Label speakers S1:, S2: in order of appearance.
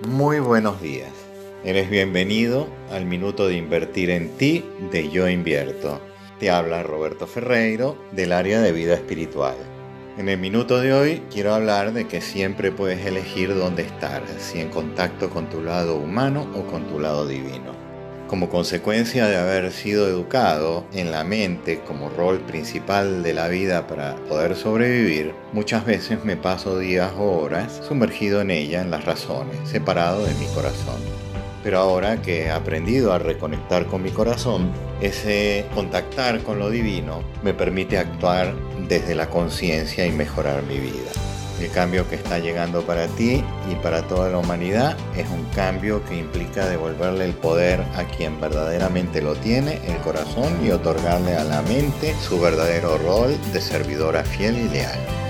S1: Muy buenos días. Eres bienvenido al Minuto de Invertir en Ti de Yo Invierto. Te habla Roberto Ferreiro del área de vida espiritual. En el minuto de hoy quiero hablar de que siempre puedes elegir dónde estar, si en contacto con tu lado humano o con tu lado divino. Como consecuencia de haber sido educado en la mente como rol principal de la vida para poder sobrevivir, muchas veces me paso días o horas sumergido en ella, en las razones, separado de mi corazón. Pero ahora que he aprendido a reconectar con mi corazón, ese contactar con lo divino me permite actuar desde la conciencia y mejorar mi vida. El cambio que está llegando para ti y para toda la humanidad es un cambio que implica devolverle el poder a quien verdaderamente lo tiene, el corazón, y otorgarle a la mente su verdadero rol de servidora fiel y leal.